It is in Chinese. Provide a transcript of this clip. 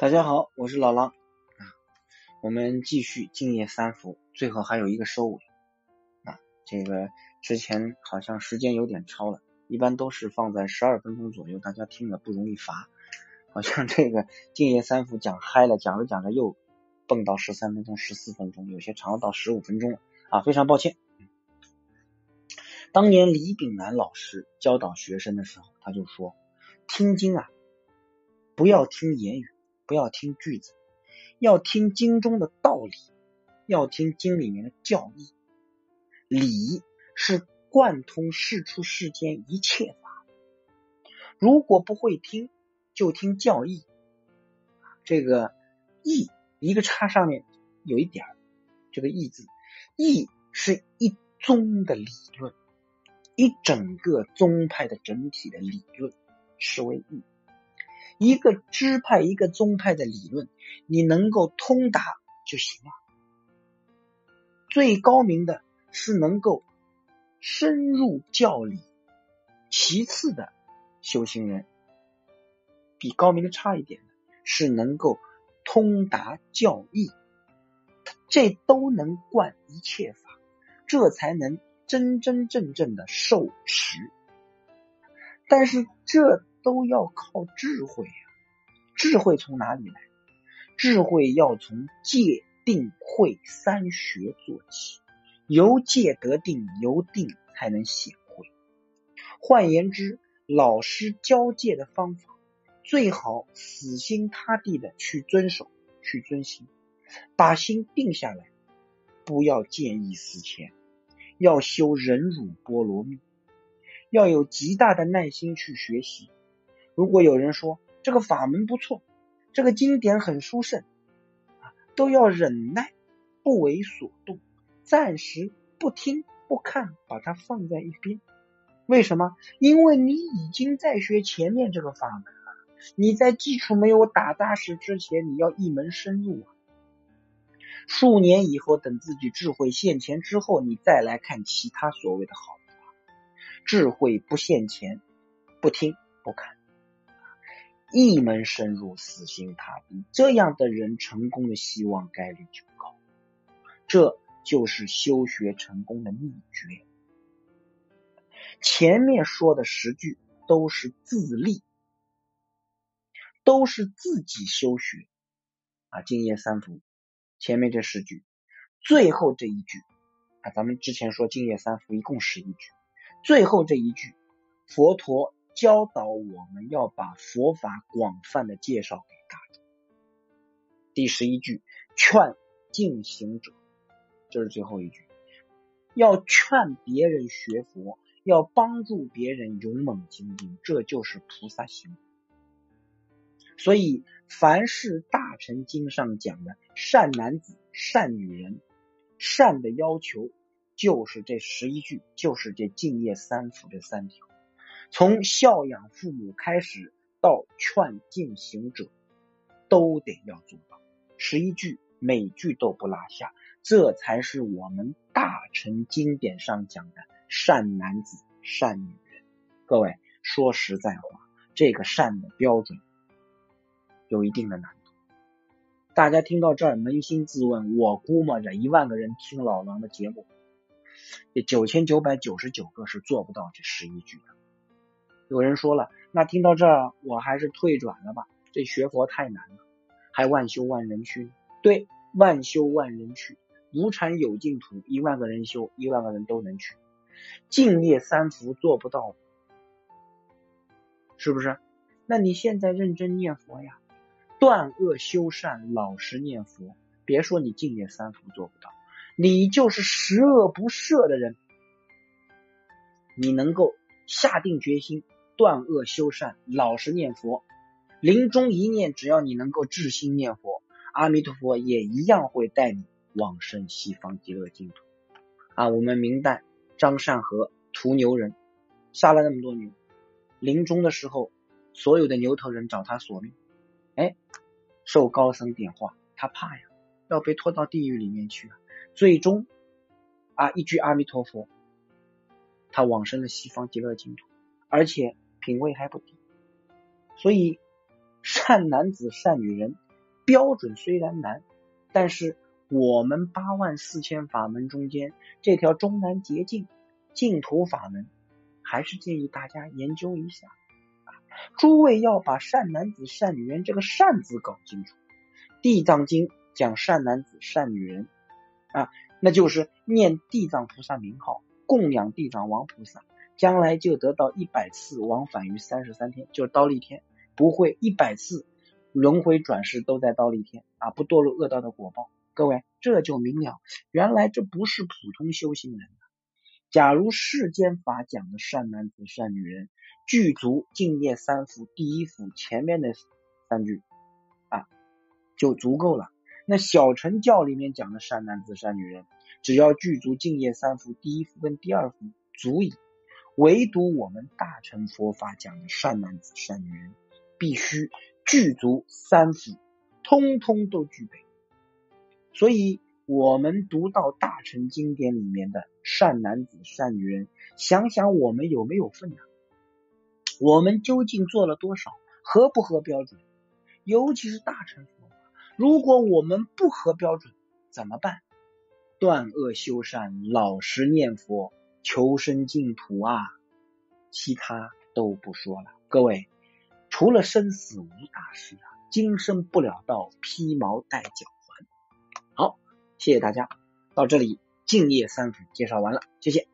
大家好，我是老狼啊。我们继续敬业三伏，最后还有一个收尾啊。这个之前好像时间有点超了，一般都是放在十二分钟左右，大家听了不容易乏。好像这个敬业三伏讲嗨了，讲着讲着又蹦到十三分钟、十四分钟，有些长到十五分钟了啊，非常抱歉。当年李炳南老师教导学生的时候，他就说：听经啊，不要听言语。不要听句子，要听经中的道理，要听经里面的教义。理是贯通世出世间一切法。如果不会听，就听教义。这个义一个叉上面有一点这个义字，义是一宗的理论，一整个宗派的整体的理论，是为义。一个支派、一个宗派的理论，你能够通达就行了。最高明的是能够深入教理，其次的修行人，比高明的差一点的是能够通达教义，这都能贯一切法，这才能真真正正的受持。但是这。都要靠智慧呀！智慧从哪里来？智慧要从戒、定、慧三学做起，由戒得定，由定才能显慧。换言之，老师教戒的方法，最好死心塌地的去遵守、去遵行，把心定下来，不要见异思迁，要修忍辱波罗蜜，要有极大的耐心去学习。如果有人说这个法门不错，这个经典很殊胜，啊，都要忍耐，不为所动，暂时不听不看，把它放在一边。为什么？因为你已经在学前面这个法门了，你在基础没有打扎实之前，你要一门深入啊。数年以后，等自己智慧现前之后，你再来看其他所谓的好法。智慧不现前，不听不看。一门深入，死心塌地，这样的人成功的希望概率就高。这就是修学成功的秘诀。前面说的十句都是自立，都是自己修学啊。敬业三福，前面这十句，最后这一句啊，咱们之前说敬业三福一共十一句，最后这一句，佛陀。教导我们要把佛法广泛的介绍给大众。第十一句，劝进行者，这是最后一句，要劝别人学佛，要帮助别人勇猛精进，这就是菩萨行。所以，凡是大乘经上讲的善男子、善女人，善的要求就是这十一句，就是这敬业三福这三条。从孝养父母开始，到劝进行者，都得要做到十一句，每句都不落下，这才是我们大乘经典上讲的善男子、善女人。各位说实在话，这个善的标准有一定的难度。大家听到这儿，扪心自问，我估摸着一万个人听老狼的节目，这九千九百九十九个是做不到这十一句的。有人说了，那听到这儿，我还是退转了吧。这学佛太难了，还万修万人去。对，万修万人去，无禅有净土，一万个人修，一万个人都能去。敬业三福做不到，是不是？那你现在认真念佛呀，断恶修善，老实念佛。别说你敬业三福做不到，你就是十恶不赦的人，你能够下定决心。断恶修善，老实念佛，临终一念，只要你能够至心念佛，阿弥陀佛也一样会带你往生西方极乐净土。啊，我们明代张善和屠牛人，杀了那么多牛，临终的时候，所有的牛头人找他索命，哎，受高僧点化，他怕呀，要被拖到地狱里面去啊，最终啊一句阿弥陀佛，他往生了西方极乐净土，而且。品位还不低，所以善男子善女人标准虽然难，但是我们八万四千法门中间这条中南捷径净土法门，还是建议大家研究一下。诸位要把善男子、善女人这个“善”字搞清楚，《地藏经》讲善男子、善女人啊，那就是念地藏菩萨名号，供养地藏王菩萨，将来就得到一百次往返于三十三天，就是刀立天，不会一百次轮回转世都在刀立天啊，不堕入恶道的果报。各位这就明了，原来这不是普通修行人。假如世间法讲的善男子、善女人。具足净业三福，第一福前面的三句啊就足够了。那小乘教里面讲的善男子、善女人，只要具足净业三福，第一福跟第二福足矣。唯独我们大乘佛法讲的善男子、善女人，必须具足三福，通通都具备。所以，我们读到大乘经典里面的善男子、善女人，想想我们有没有份呢？我们究竟做了多少？合不合标准？尤其是大乘佛法，如果我们不合标准，怎么办？断恶修善，老实念佛，求生净土啊！其他都不说了。各位，除了生死无大事啊，今生不了道，披毛戴脚还。好，谢谢大家，到这里敬业三分介绍完了，谢谢。